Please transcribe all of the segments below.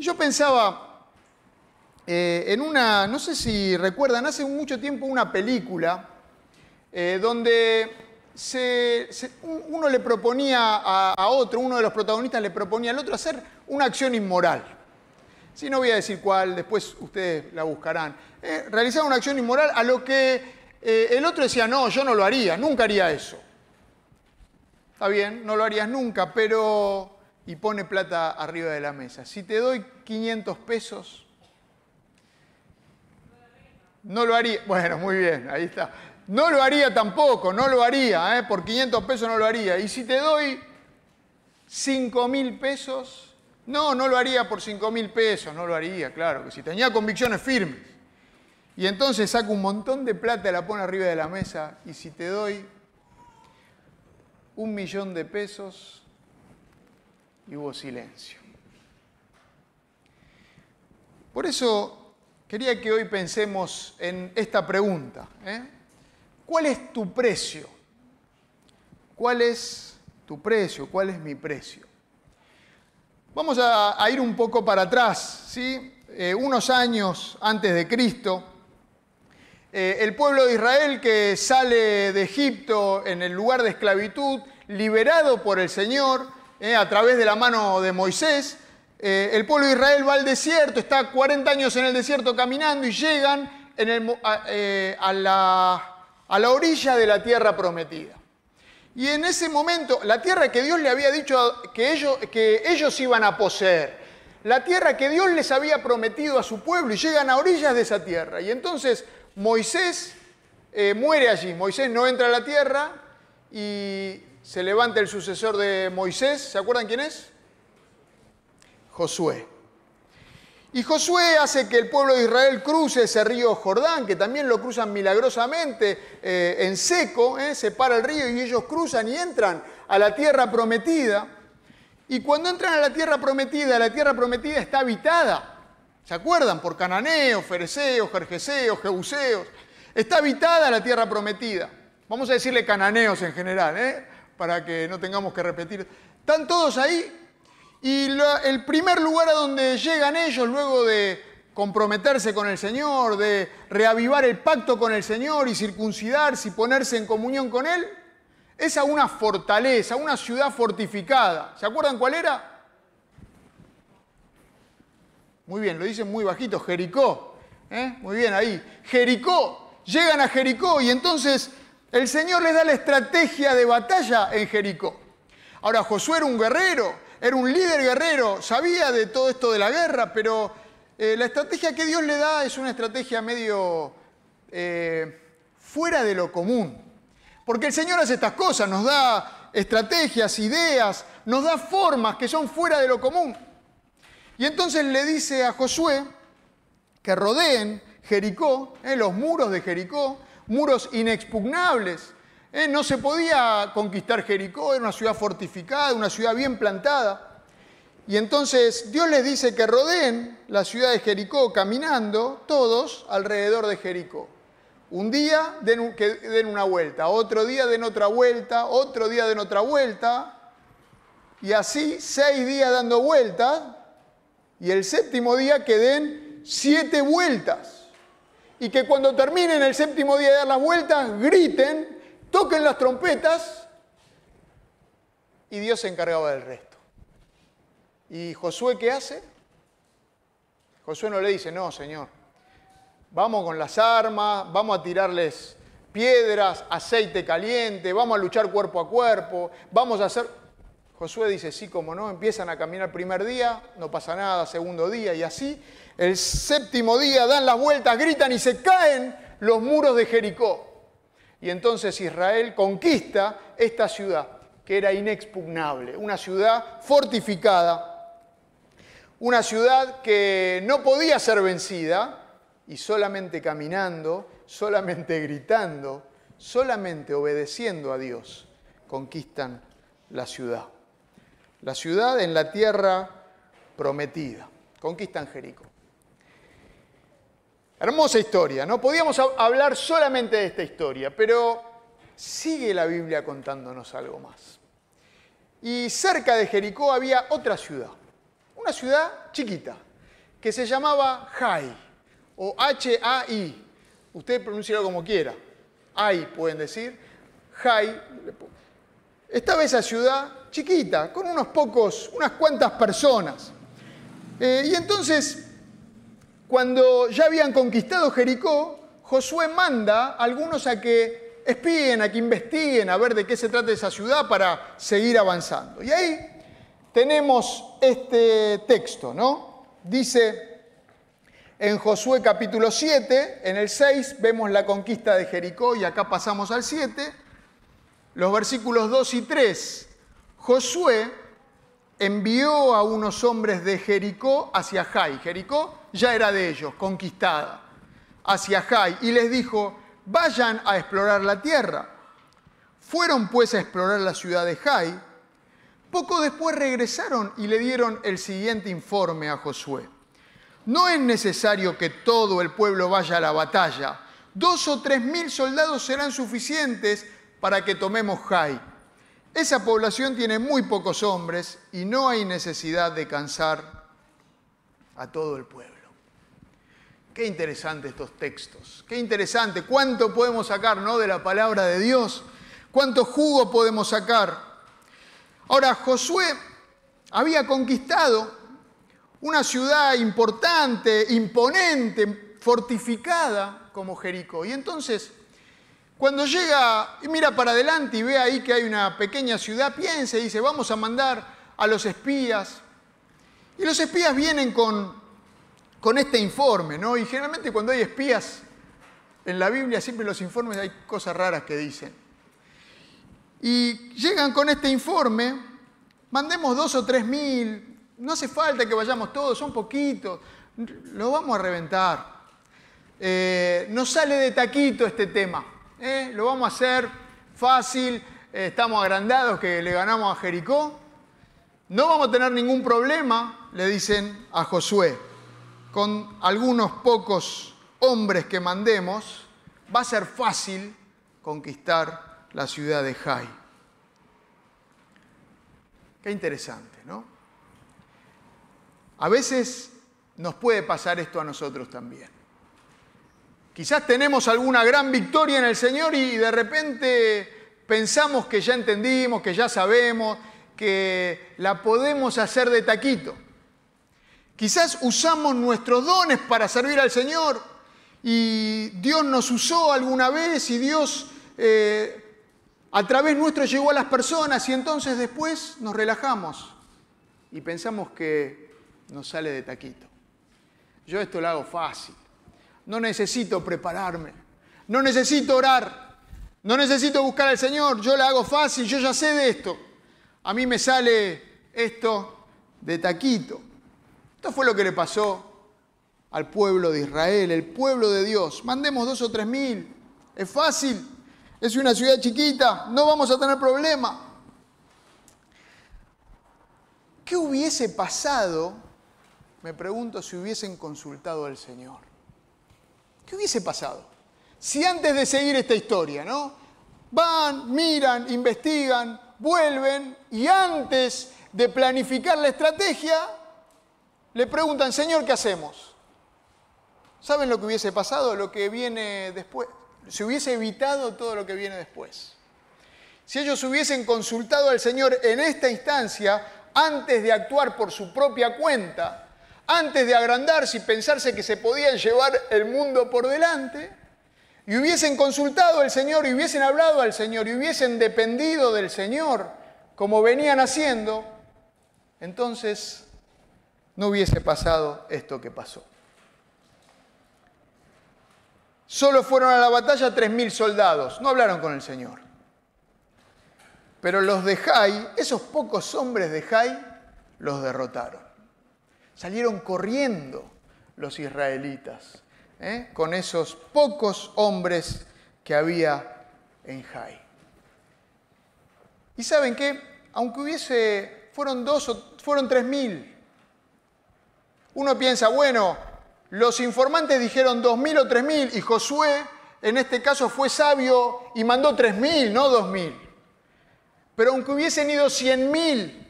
Y yo pensaba eh, en una, no sé si recuerdan, hace mucho tiempo una película eh, donde uno le proponía a, otro, uno de los protagonistas le proponía al otro hacer una acción inmoral. Si no voy a decir cuál, después ustedes la buscarán. Eh, realizar una acción inmoral a lo que el otro decía, no, yo no lo haría, nunca haría eso. Está bien, no lo harías nunca, pero... Y pone plata arriba de la mesa. Si te doy 500 pesos, no lo haría. Bueno, muy bien, ahí está. No lo haría tampoco, no lo haría, ¿eh? por 500 pesos no lo haría. Y si te doy 5 mil pesos, no, no lo haría por 5 mil pesos, no lo haría, claro, que si tenía convicciones firmes. Y entonces saca un montón de plata y la pone arriba de la mesa. Y si te doy un millón de pesos y hubo silencio. Por eso quería que hoy pensemos en esta pregunta. ¿eh? ¿Cuál es tu precio? ¿Cuál es tu precio? ¿Cuál es mi precio? Vamos a, ir un poco para atrás, ¿sí? Eh, unos años antes de Cristo. Eh, el pueblo de Israel que sale de Egipto en el lugar de esclavitud, liberado por el Señor eh, a través de la mano de Moisés, eh, el pueblo de Israel va al desierto, está 40 años en el desierto caminando y llegan a, la, a la orilla de la tierra prometida. Y en ese momento, la tierra que Dios le había dicho que ellos, que ellos iban a poseer, la tierra que Dios les había prometido a su pueblo y llegan a orillas de esa tierra. Y entonces Moisés eh, muere allí. Moisés no entra a la tierra y se levanta el sucesor de Moisés. ¿Se acuerdan quién es? Josué. Y Josué hace que el pueblo de Israel cruce ese río Jordán, que también lo cruzan milagrosamente eh, en seco, eh, se para el río y ellos cruzan y entran a la tierra prometida. Y cuando entran a la tierra prometida, la tierra prometida está habitada. ¿Se acuerdan? Por cananeos, fereceos, jerjeseos, jebuseos. Está habitada la tierra prometida. Vamos a decirle cananeos en general, ¿eh? Para que no tengamos que repetir. Están todos ahí. Y el primer lugar a donde llegan ellos luego de comprometerse con el Señor, de reavivar el pacto con el Señor y circuncidarse y ponerse en comunión con Él, es a una fortaleza, a una ciudad fortificada. ¿Se acuerdan cuál era? Muy bien, lo dicen muy bajito, Jericó. ¿eh? Muy bien ahí. Jericó. Llegan a Jericó y entonces el Señor les da la estrategia de batalla en Jericó. Ahora, Josué era un guerrero, era un líder guerrero, sabía de todo esto de la guerra, pero eh, la estrategia que Dios le da es una estrategia medio eh, fuera de lo común. Porque el Señor hace estas cosas, nos da estrategias, ideas, nos da formas que son fuera de lo común. Y entonces le dice a Josué que rodeen Jericó, eh, los muros de Jericó, muros inexpugnables. Eh, no se podía conquistar Jericó, era una ciudad fortificada, una ciudad bien plantada. Y entonces Dios les dice que rodeen la ciudad de Jericó caminando todos alrededor de Jericó. Un día den, que den una vuelta, otro día den otra vuelta, otro día den otra vuelta, y así seis días dando vueltas, y el séptimo día que den siete vueltas. Y que cuando terminen el séptimo día de dar las vueltas, griten, toquen las trompetas y Dios se encargaba del resto. ¿Y Josué qué hace? Josué no le dice, no, Señor, vamos con las armas, vamos a tirarles piedras, aceite caliente, vamos a luchar cuerpo a cuerpo, vamos a hacer... Josué dice, sí, como no, empiezan a caminar primer día, no pasa nada, segundo día y así. El séptimo día dan las vueltas, gritan y se caen los muros de Jericó. Y entonces Israel conquista esta ciudad, que era inexpugnable, una ciudad fortificada, una ciudad que no podía ser vencida y solamente caminando, solamente gritando, solamente obedeciendo a Dios, conquistan la ciudad la ciudad en la tierra prometida. Conquistan Jericó. Hermosa historia, ¿no? Podíamos hablar solamente de esta historia, pero sigue la Biblia contándonos algo más. Y cerca de Jericó había otra ciudad, una ciudad chiquita, que se llamaba Jai, o H-A-I. Usted pronúncialo como quiera. Ai, pueden decir. Jai. Estaba esa ciudad chiquita, con unos pocos, unas cuantas personas. Eh, y entonces, cuando ya habían conquistado Jericó, Josué manda a algunos a que espíen, a que investiguen, a ver de qué se trata esa ciudad para seguir avanzando. Y ahí tenemos este texto, ¿no? Dice en Josué capítulo 7, en el 6 vemos la conquista de Jericó y acá pasamos al 7, los versículos 2 y 3. Josué envió a unos hombres de Jericó hacia Jai. Jericó ya era de ellos, conquistada, hacia Jai, y les dijo, vayan a explorar la tierra. Fueron pues a explorar la ciudad de Jai. Poco después regresaron y le dieron el siguiente informe a Josué. No es necesario que todo el pueblo vaya a la batalla. Dos o tres mil soldados serán suficientes para que tomemos Jai. Esa población tiene muy pocos hombres y no hay necesidad de cansar a todo el pueblo. Qué interesante estos textos, qué interesante, cuánto podemos sacar ¿no? de la palabra de Dios, cuánto jugo podemos sacar. Ahora, Josué había conquistado una ciudad importante, imponente, fortificada como Jericó. Y entonces cuando llega y mira para adelante y ve ahí que hay una pequeña ciudad, piensa y dice, vamos a mandar a los espías. Y los espías vienen con, con este informe, ¿no? Y generalmente cuando hay espías en la Biblia, siempre los informes hay cosas raras que dicen. Y llegan con este informe, mandemos dos o tres mil, no hace falta que vayamos todos, son poquitos, lo vamos a reventar. Eh, nos sale de taquito este tema. ¿eh? lo vamos a hacer fácil, eh, estamos agrandados que le ganamos a Jericó. No vamos a tener ningún problema, le dicen a Josué, con algunos pocos hombres que mandemos, va a ser fácil conquistar la ciudad de Jai. Qué interesante, ¿no? A veces nos puede pasar esto a nosotros también. Quizás tenemos alguna gran victoria en el Señor y de repente pensamos que ya entendimos, que ya sabemos, que la podemos hacer de taquito. Quizás usamos nuestros dones para servir al Señor y Dios nos usó alguna vez y Dios eh, a través nuestro llegó a las personas y entonces después nos relajamos y pensamos que nos sale de taquito. Yo esto lo hago fácil. No necesito prepararme. No necesito orar. No necesito buscar al Señor. Yo la hago fácil. Yo ya sé de esto. A mí me sale esto de taquito. Esto fue lo que le pasó al pueblo de Israel, el pueblo de Dios. Mandemos dos o tres mil. Es fácil. Es una ciudad chiquita. No vamos a tener problema. ¿Qué hubiese pasado? Me pregunto si hubiesen consultado al Señor. ¿Qué hubiese pasado? Si antes de seguir esta historia, ¿no? Van, miran, investigan, vuelven y antes de planificar la estrategia, le preguntan, Señor, ¿qué hacemos? ¿Saben lo que hubiese pasado? Lo que viene después. Se hubiese evitado todo lo que viene después. Si ellos hubiesen consultado al Señor en esta instancia, antes de actuar por su propia cuenta, antes de agrandarse y pensarse que se podían llevar el mundo por delante, y hubiesen consultado al Señor, y hubiesen hablado al Señor, y hubiesen dependido del Señor, como venían haciendo, entonces no hubiese pasado esto que pasó. Solo fueron a la batalla 3.000 soldados, no hablaron con el Señor. Pero los de Jai, esos pocos hombres de Jai, los derrotaron. Salieron corriendo los israelitas ¿eh? con esos pocos hombres que había en Jai. Y saben qué, aunque hubiese, fueron dos o fueron tres mil, uno piensa, bueno, los informantes dijeron dos mil o tres mil y Josué en este caso fue sabio y mandó tres mil, no dos mil. Pero aunque hubiesen ido cien mil,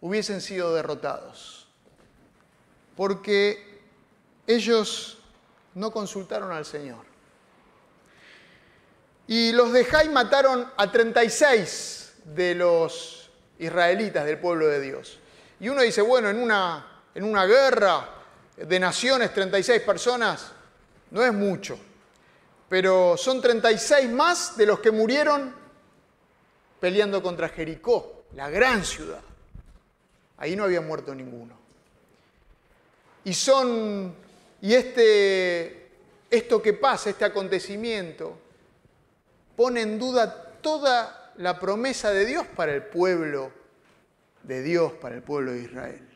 hubiesen sido derrotados porque ellos no consultaron al Señor. Y los de Jai mataron a 36 de los israelitas del pueblo de Dios. Y uno dice, bueno, en una, en una guerra de naciones, 36 personas, no es mucho. Pero son 36 más de los que murieron peleando contra Jericó, la gran ciudad. Ahí no había muerto ninguno. Y son, y este, esto que pasa, este acontecimiento, pone en duda toda la promesa de Dios para el pueblo de Dios, para el pueblo de Israel.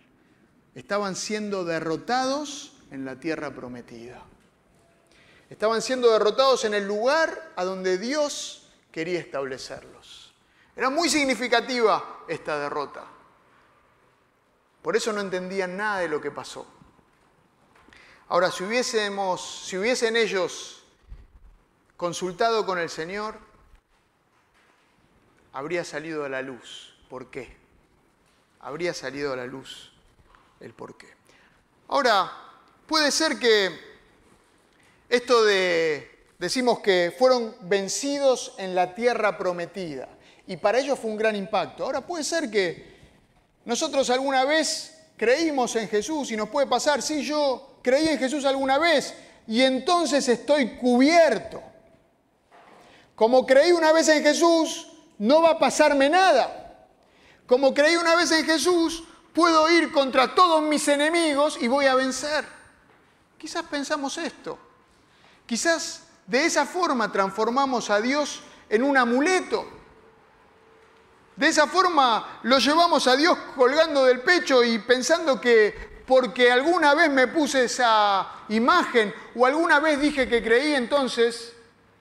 Estaban siendo derrotados en la tierra prometida. Estaban siendo derrotados en el lugar a donde Dios quería establecerlos. Era muy significativa esta derrota. Por eso no entendían nada de lo que pasó. Ahora, si, hubiésemos, si hubiesen ellos consultado con el Señor, habría salido a la luz. ¿Por qué? Habría salido a la luz el por qué. Ahora, puede ser que esto de, decimos que fueron vencidos en la tierra prometida, y para ellos fue un gran impacto. Ahora, puede ser que nosotros alguna vez creímos en Jesús y nos puede pasar, sí, yo creí en Jesús alguna vez y entonces estoy cubierto. Como creí una vez en Jesús, no va a pasarme nada. Como creí una vez en Jesús, puedo ir contra todos mis enemigos y voy a vencer. Quizás pensamos esto. Quizás de esa forma transformamos a Dios en un amuleto de esa forma lo llevamos a Dios colgando del pecho y pensando que porque alguna vez me puse esa imagen o alguna vez dije que creí, entonces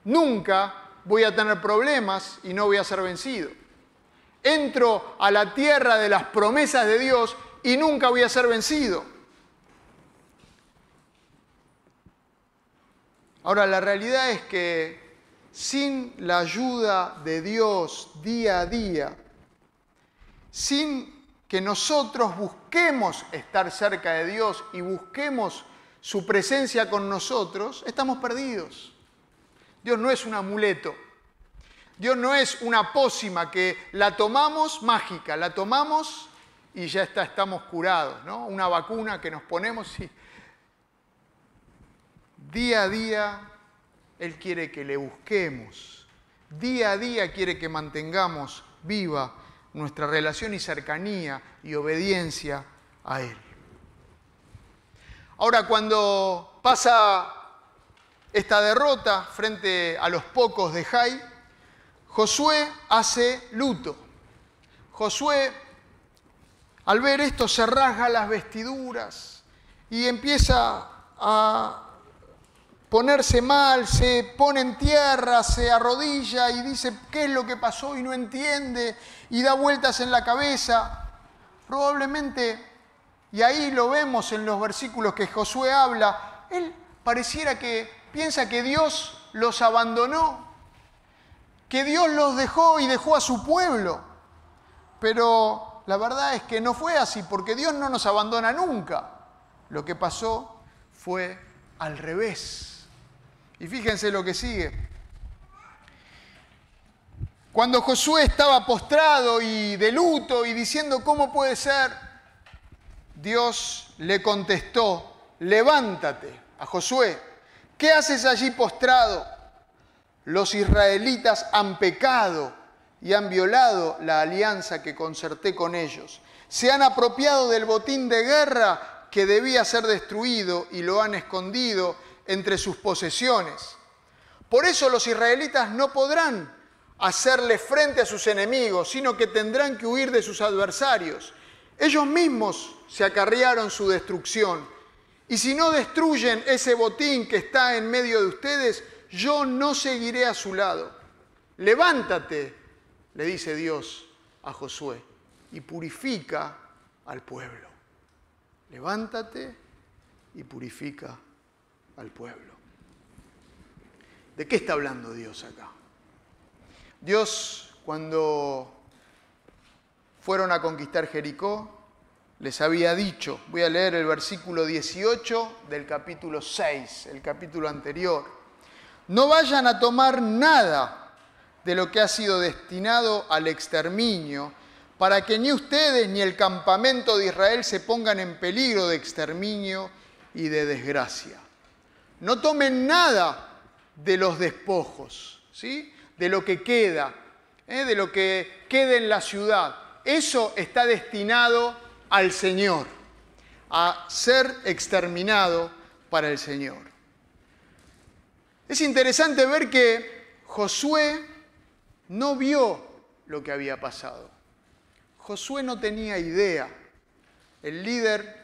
nunca voy a tener problemas y no voy a ser vencido. Entro a la tierra de las promesas de Dios y nunca voy a ser vencido. Ahora, la realidad es que sin la ayuda de Dios día a día, sin que nosotros busquemos estar cerca de Dios y busquemos su presencia con nosotros, estamos perdidos. Dios no es un amuleto. Dios no es una pócima que la tomamos mágica, la tomamos y ya está, estamos curados, ¿no? Una vacuna que nos ponemos y día a día Él quiere que le busquemos. Día a día quiere que mantengamos viva nuestra relación y cercanía y obediencia a Él. Ahora, cuando pasa esta derrota frente a los pocos de Jai, Josué hace luto. Josué, al ver esto, se rasga las vestiduras y empieza a ponerse mal, se pone en tierra, se arrodilla y dice qué es lo que pasó y no entiende y da vueltas en la cabeza. Probablemente, y ahí lo vemos en los versículos que Josué habla, él pareciera que piensa que Dios los abandonó, que Dios los dejó y dejó a su pueblo. Pero la verdad es que no fue así, porque Dios no nos abandona nunca. Lo que pasó fue al revés. Y fíjense lo que sigue. Cuando Josué estaba postrado y de luto y diciendo, ¿cómo puede ser? Dios le contestó, levántate a Josué, ¿qué haces allí postrado? Los israelitas han pecado y han violado la alianza que concerté con ellos. Se han apropiado del botín de guerra que debía ser destruido y lo han escondido entre sus posesiones. Por eso los israelitas no podrán hacerle frente a sus enemigos, sino que tendrán que huir de sus adversarios. Ellos mismos se acarrearon su destrucción. Y si no destruyen ese botín que está en medio de ustedes, yo no seguiré a su lado. Levántate, le dice Dios a Josué, y purifica al pueblo. Levántate y purifica al pueblo. ¿De qué está hablando Dios acá? Dios, cuando fueron a conquistar Jericó, les había dicho. Voy a leer el versículo 18 del capítulo 6, el capítulo anterior. No vayan a tomar nada de lo que ha sido destinado al exterminio, para que ni ustedes ni el campamento de Israel se pongan en peligro de exterminio y de desgracia. No tomen nada de los despojos, ¿sí? de lo que queda, ¿eh? de lo que queda en la ciudad. Eso está destinado al Señor, a ser exterminado para el Señor. Es interesante ver que Josué no vio lo que había pasado. Josué no tenía idea. El líder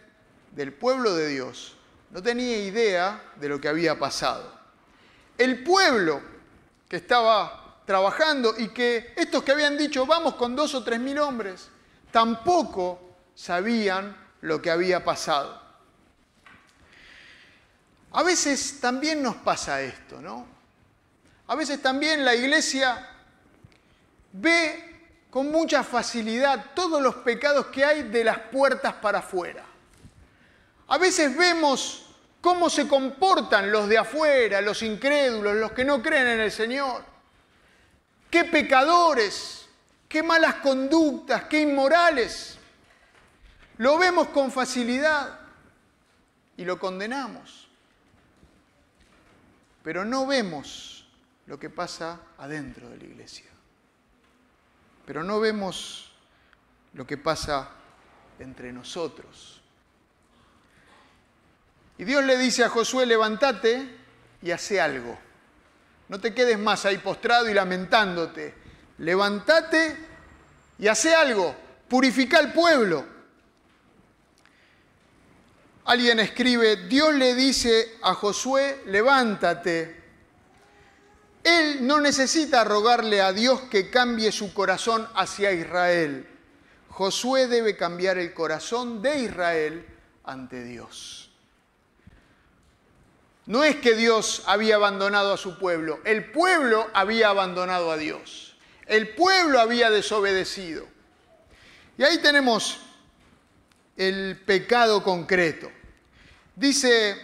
del pueblo de Dios no tenía idea de lo que había pasado. El pueblo que estaba trabajando y que estos que habían dicho vamos con dos o tres mil hombres, tampoco sabían lo que había pasado. A veces también nos pasa esto, ¿no? A veces también la iglesia ve con mucha facilidad todos los pecados que hay de las puertas para afuera. A veces vemos cómo se comportan los de afuera, los incrédulos, los que no creen en el Señor. Qué pecadores, qué malas conductas, qué inmorales. Lo vemos con facilidad y lo condenamos. Pero no vemos lo que pasa adentro de la iglesia. Pero no vemos lo que pasa entre nosotros. Y Dios le dice a Josué, levántate y hace algo. No te quedes más ahí postrado y lamentándote. Levántate y hace algo. Purifica al pueblo. Alguien escribe, Dios le dice a Josué, levántate. Él no necesita rogarle a Dios que cambie su corazón hacia Israel. Josué debe cambiar el corazón de Israel ante Dios. No es que Dios había abandonado a su pueblo, el pueblo había abandonado a Dios. El pueblo había desobedecido. Y ahí tenemos el pecado concreto. Dice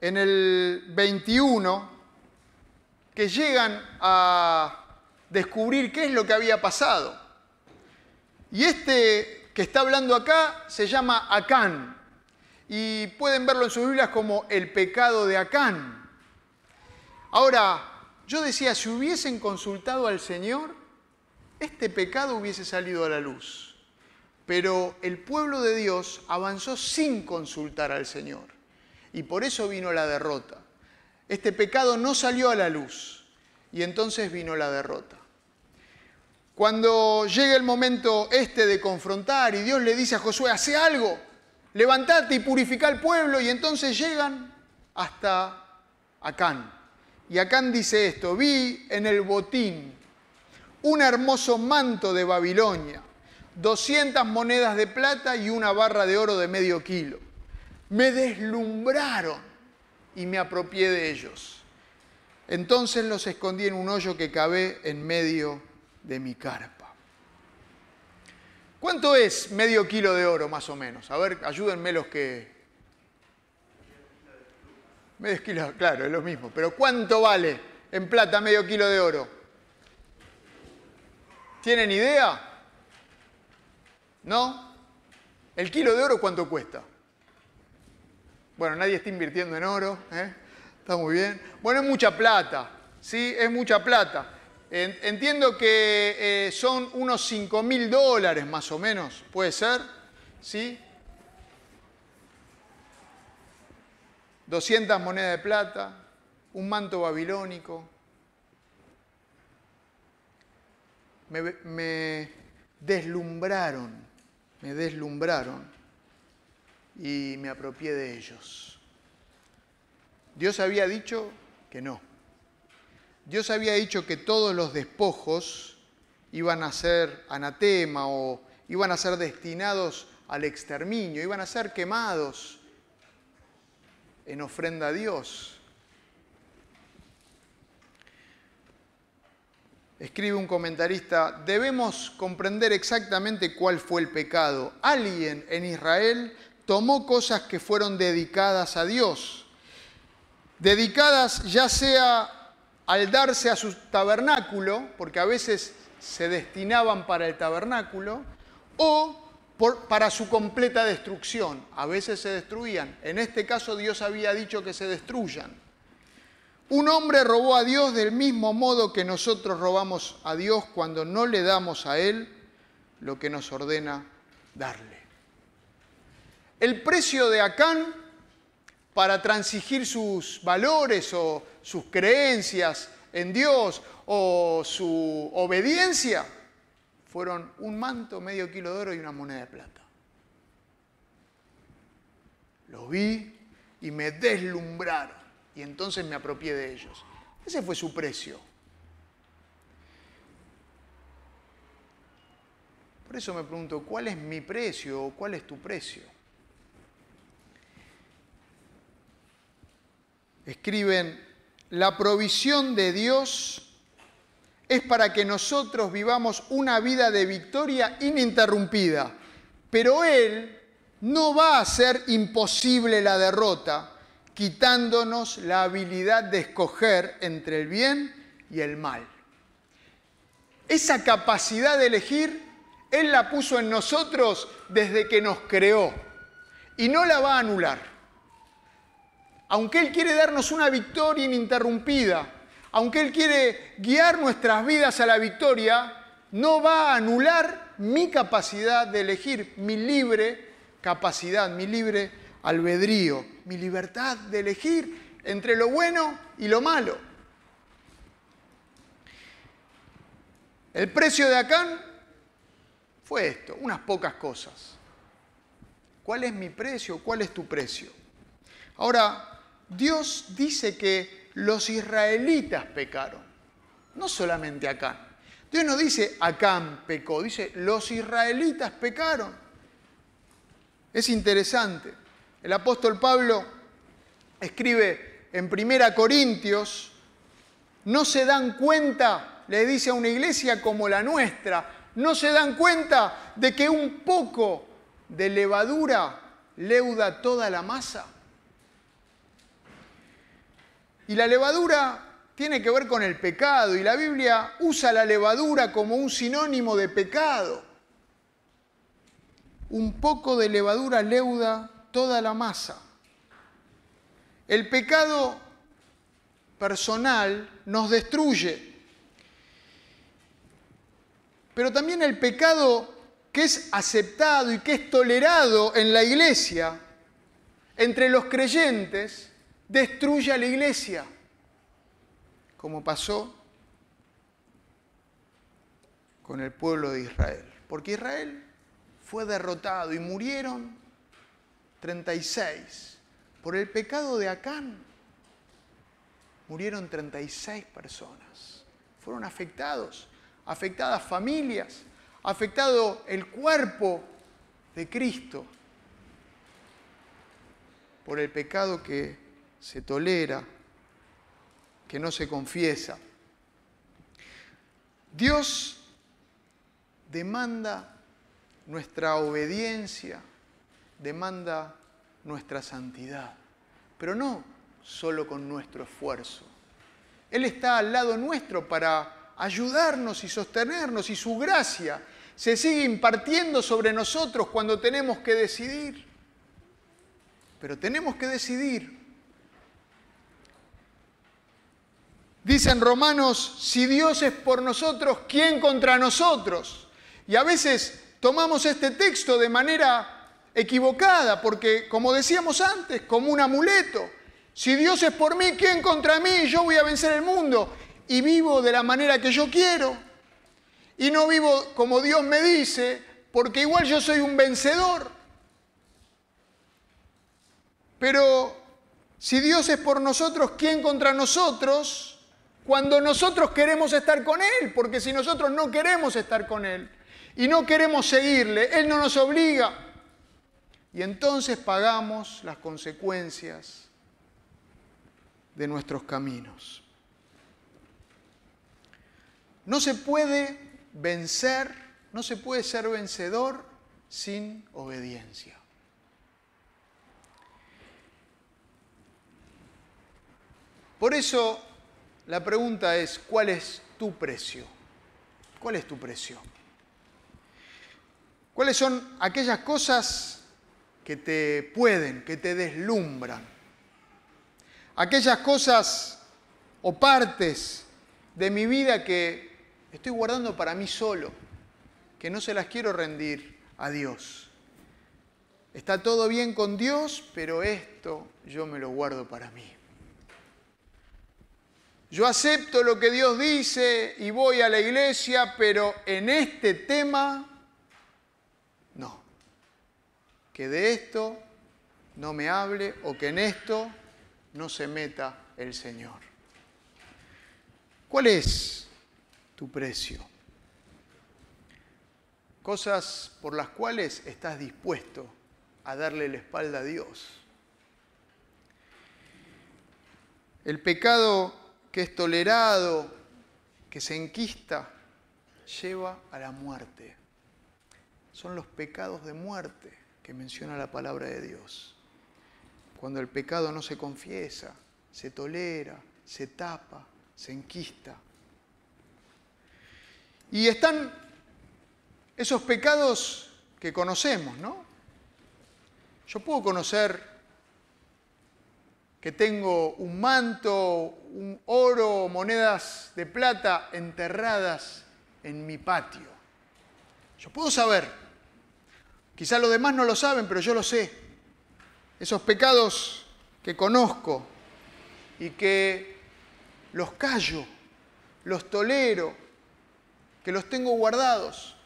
en el 21 que llegan a descubrir qué es lo que había pasado. Y este que está hablando acá se llama Acán. Y pueden verlo en sus Biblias como el pecado de Acán. Ahora, yo decía, si hubiesen consultado al Señor, este pecado hubiese salido a la luz pero el pueblo de Dios avanzó sin consultar al Señor. Y por eso vino la derrota. Este pecado no salió a la luz y entonces vino la derrota. Cuando llega el momento este de confrontar y Dios le dice a Josué, hace algo, levántate y purifica al pueblo y entonces llegan hasta Acán. Y Acán dice esto, vi en el botín un hermoso manto de Babilonia 200 monedas de plata y una barra de oro de medio kilo. Me deslumbraron y me apropié de ellos. Entonces los escondí en un hoyo que cavé en medio de mi carpa. ¿Cuánto es medio kilo de oro más o menos? A ver, ayúdenme los que... Medio kilo, claro, es lo mismo. Pero ¿cuánto vale en plata medio kilo de oro? ¿Tienen idea? ¿No? ¿El kilo de oro cuánto cuesta? Bueno, nadie está invirtiendo en oro, ¿eh? está muy bien. Bueno, es mucha plata, ¿sí? Es mucha plata. Entiendo que eh, son unos 5 mil dólares más o menos, puede ser, ¿sí? 200 monedas de plata, un manto babilónico. me deslumbraron me deslumbraron y me apropié de ellos. Dios había dicho que no. Dios había dicho que todos los despojos iban a ser anatema o iban a ser destinados al exterminio, iban a ser quemados en ofrenda a Dios. Escribe un comentarista, debemos comprender exactamente cuál fue el pecado. Alguien en Israel tomó cosas que fueron dedicadas a Dios, dedicadas ya sea al darse a su tabernáculo, porque a veces se destinaban para el tabernáculo, o para su completa destrucción. A veces se destruían. En este caso Dios había dicho que se destruyan. Un hombre robó a Dios del mismo modo que nosotros robamos a Dios cuando no le damos a Él lo que nos ordena darle. El precio de Acán para transigir sus valores o sus creencias en Dios o su obediencia fueron un manto, medio kilo de oro y una moneda de plata. Los vi y me deslumbraron y entonces me apropié de ellos. Ese fue su precio. Por eso me pregunto, ¿cuál es mi precio o cuál es tu precio? Escriben, la provisión de Dios es para que nosotros vivamos una vida de victoria ininterrumpida. Pero Él no va a hacer imposible la derrota, quitándonos la habilidad de escoger entre el bien y el mal. Esa capacidad de elegir, Él la puso en nosotros desde que nos creó y no la va a anular. Aunque Él quiere darnos una victoria ininterrumpida, aunque Él quiere guiar nuestras vidas a la victoria, no va a anular mi capacidad de elegir, mi libre capacidad, mi libre albedrío, mi libertad de elegir entre lo bueno y lo malo. El precio de Acán fue esto, unas pocas cosas. ¿Cuál es mi precio? ¿Cuál es tu precio? Ahora, Dios dice que los israelitas pecaron, no solamente Acán. Dios no dice Acán pecó, dice los israelitas pecaron. Es interesante. El apóstol Pablo escribe en Primera Corintios, no se dan cuenta, le dice a una iglesia como la nuestra, no se dan cuenta de que un poco de levadura leuda toda la masa. Y la levadura tiene que ver con el pecado y la Biblia usa la levadura como un sinónimo de pecado. Un poco de levadura leuda toda la masa. El pecado personal nos destruye, pero también el pecado que es aceptado y que es tolerado en la iglesia, entre los creyentes, destruye a la iglesia, como pasó con el pueblo de Israel. Porque Israel fue derrotado y murieron 36. Por el pecado de Acán murieron 36 personas. Fueron afectados, afectadas familias, afectado el cuerpo de Cristo por el pecado que se tolera, que no se confiesa. Dios demanda nuestra obediencia, demanda nuestra santidad, pero no solo con nuestro esfuerzo. Él está al lado nuestro para ayudarnos y sostenernos y su gracia se sigue impartiendo sobre nosotros cuando tenemos que decidir. Pero tenemos que decidir Dicen Romanos, si Dios es por nosotros, ¿quién contra nosotros? Y a veces tomamos este texto de manera equivocada, porque como decíamos antes, como un amuleto, si Dios es por mí, ¿quién contra mí? Yo voy a vencer el mundo y vivo de la manera que yo quiero. Y no vivo como Dios me dice, porque igual yo soy un vencedor. Pero si Dios es por nosotros, ¿quién contra nosotros? cuando nosotros queremos estar con Él, porque si nosotros no queremos estar con Él y no queremos seguirle, Él no nos obliga. Y entonces pagamos las consecuencias de nuestros caminos. No se puede vencer, no se puede ser vencedor sin obediencia. Por eso la pregunta es, ¿cuál es tu precio? ¿Cuál es tu precio? ¿Cuáles son aquellas cosas que te pueden, que te deslumbran? Aquellas cosas o partes de mi vida que estoy guardando para mí solo, que no se las quiero rendir a Dios. Está todo bien con Dios, pero esto yo me lo guardo para mí. Yo acepto lo que Dios dice y voy a la iglesia, pero en este tema, no. Que de esto no me hable o que en esto no se meta el Señor. ¿Cuál es tu precio? Cosas por las cuales estás dispuesto a darle la espalda a Dios. El pecado que es tolerado, que se enquista, lleva a la muerte. Son los pecados de muerte que menciona la palabra de Dios. Cuando el pecado no se confiesa, se tolera, se tapa, se enquista. Y están esos pecados que conocemos, ¿no? Yo puedo conocer que tengo un manto, un oro, monedas de plata enterradas en mi patio. Yo puedo saber. Quizá los demás no lo saben, pero yo lo sé. Esos pecados que conozco y que los callo, los tolero, que los tengo guardados,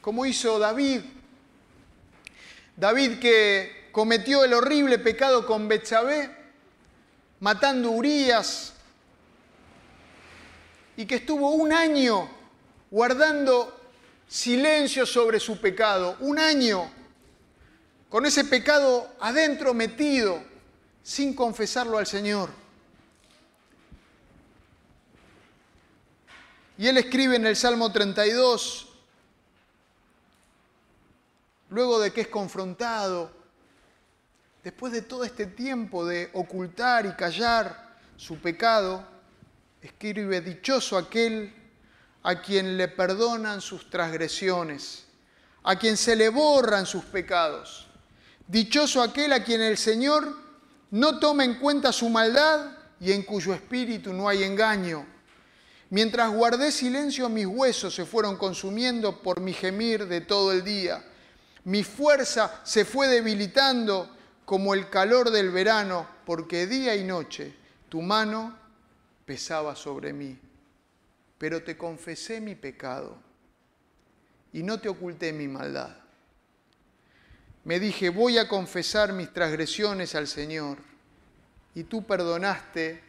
como hizo David. David que cometió el horrible pecado con Betsabé, matando a Urias, y que estuvo un año guardando silencio sobre su pecado, un año con ese pecado adentro metido, sin confesarlo al Señor. Y él escribe en el Salmo 32, luego de que es confrontado después de todo este tiempo de ocultar y callar su pecado, escribe, dichoso aquel a quien le perdonan sus transgresiones, a quien se le borran sus pecados. Dichoso aquel a quien el Señor no toma en cuenta su maldad y en cuyo espíritu no hay engaño. Mientras guardé silencio, mis huesos se fueron consumiendo por mi gemir de todo el día. Mi fuerza se fue debilitando como el calor del verano, porque día y noche tu mano pesaba sobre mí. Pero te confesé mi pecado y no te oculté mi maldad. Me dije, voy a confesar mis transgresiones al Señor, y tú perdonaste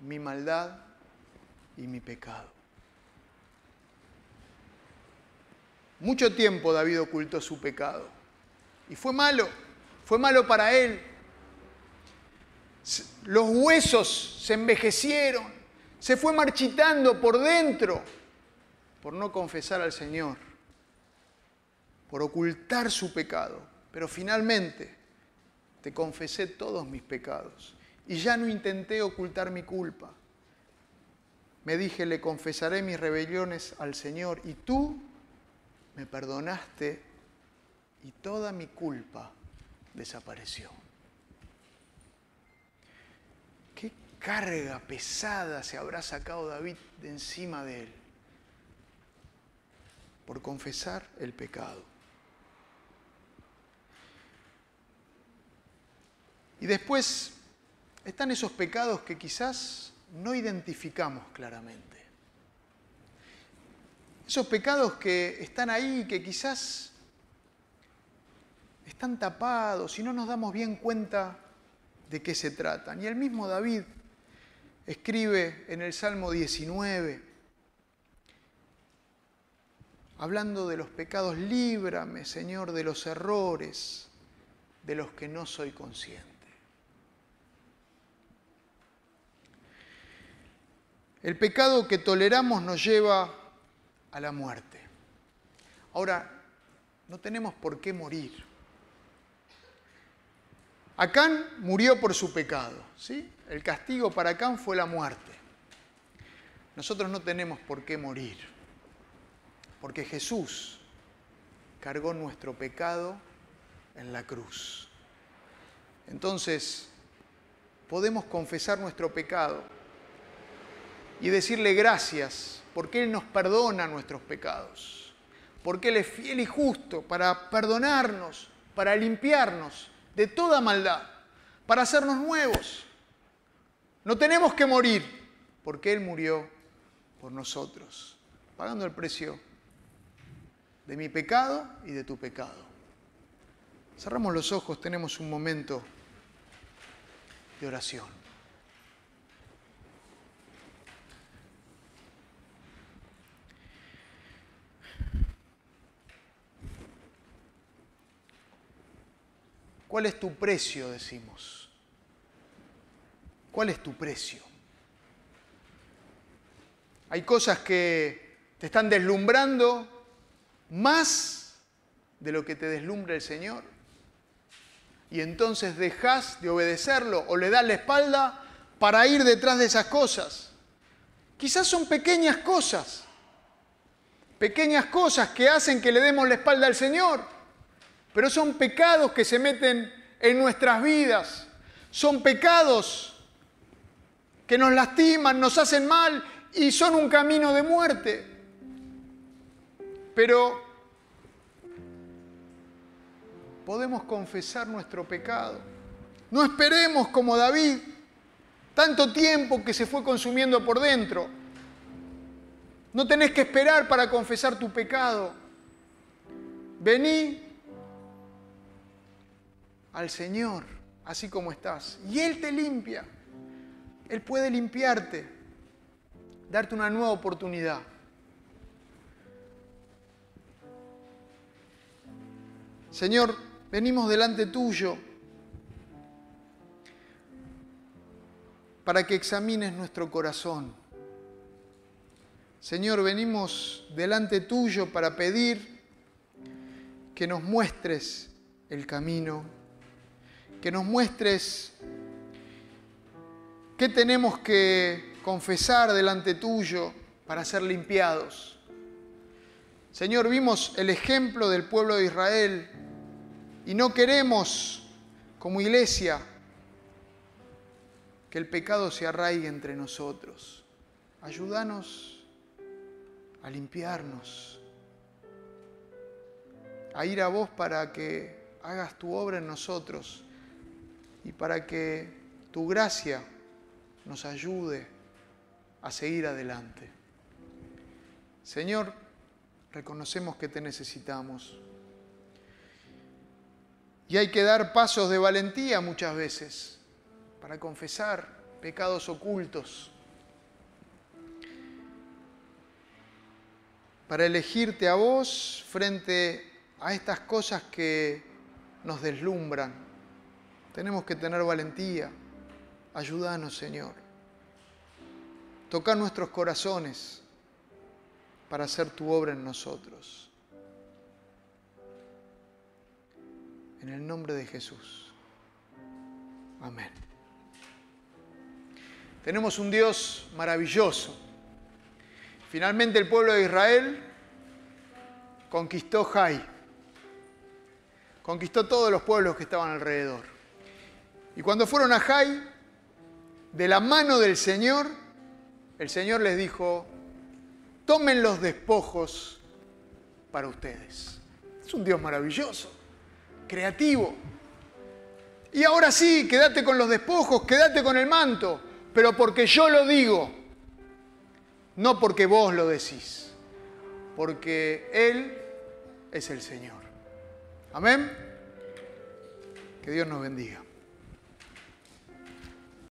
mi maldad y mi pecado. Mucho tiempo David ocultó su pecado, y fue malo fue malo para él. Los huesos se envejecieron, se fue marchitando por dentro por no confesar al Señor, por ocultar su pecado. Pero finalmente te confesé todos mis pecados y ya no intenté ocultar mi culpa. Me dije, le confesaré mis rebeliones al Señor y tú me perdonaste y toda mi culpa desapareció. ¿Qué carga pesada se habrá sacado David de encima de él por confesar el pecado? Y después están esos pecados que quizás no identificamos claramente. Esos pecados que están ahí que quizás están tapados y no nos damos bien cuenta de qué se tratan. Y el mismo David escribe en el Salmo 19, hablando de los pecados, líbrame, Señor, de los errores de los que no soy consciente. El pecado que toleramos nos lleva a la muerte. Ahora, no tenemos por qué morir. Acán murió por su pecado, ¿sí? El castigo para Acán fue la muerte. Nosotros no tenemos por qué morir, porque Jesús cargó nuestro pecado en la cruz. Entonces, podemos confesar nuestro pecado y decirle gracias porque Él nos perdona nuestros pecados, porque Él es fiel y justo para perdonarnos, para limpiarnos de toda maldad, para hacernos nuevos. No tenemos que morir porque Él murió por nosotros, pagando el precio de mi pecado y de tu pecado. Cerramos los ojos, tenemos un momento de oración. ¿Cuál es tu precio? Decimos. ¿Cuál es tu precio? Hay cosas que te están deslumbrando más de lo que te deslumbra el Señor. Y entonces dejas de obedecerlo o le das la espalda para ir detrás de esas cosas. Quizás son pequeñas cosas, pequeñas cosas que hacen que le demos la espalda al Señor, pero son pecados que se meten en nuestras vidas, son pecados que nos lastiman, nos hacen mal y son un camino de muerte. Pero podemos confesar nuestro pecado. No esperemos como David tanto tiempo que se fue consumiendo por dentro. No tenés que esperar para confesar tu pecado. Vení al Señor así como estás y Él te limpia. Él puede limpiarte, darte una nueva oportunidad. Señor, venimos delante tuyo para que examines nuestro corazón. Señor, venimos delante tuyo para pedir que nos muestres el camino, que nos muestres qué tenemos que confesar delante tuyo para ser limpiados. Señor, vimos el ejemplo del pueblo de Israel y no queremos, como iglesia, que el pecado se arraigue entre nosotros. Ayúdanos a limpiarnos, a ir a vos para que hagas tu obra en nosotros y para que tu gracia nos ayude a seguir adelante. Señor, reconocemos que te necesitamos. Y hay que dar pasos de valentía muchas veces para confesar pecados ocultos, para elegirte a vos frente a estas cosas que nos deslumbran. Tenemos que tener valentía. Ayúdanos, Señor. Tocar nuestros corazones para hacer tu obra en nosotros. En el nombre de Jesús. Amén. Tenemos un Dios maravilloso. Finalmente el pueblo de Israel conquistó Jai. Conquistó todos los pueblos que estaban alrededor. Y cuando fueron a Jai, de la mano del Señor, el Señor les dijo, tomen los despojos para ustedes. Es un Dios maravilloso creativo. Y ahora sí, quédate con los despojos, quédate con el manto, pero porque yo lo digo, no porque vos lo decís, porque Él es el Señor. Amén. Que Dios nos bendiga.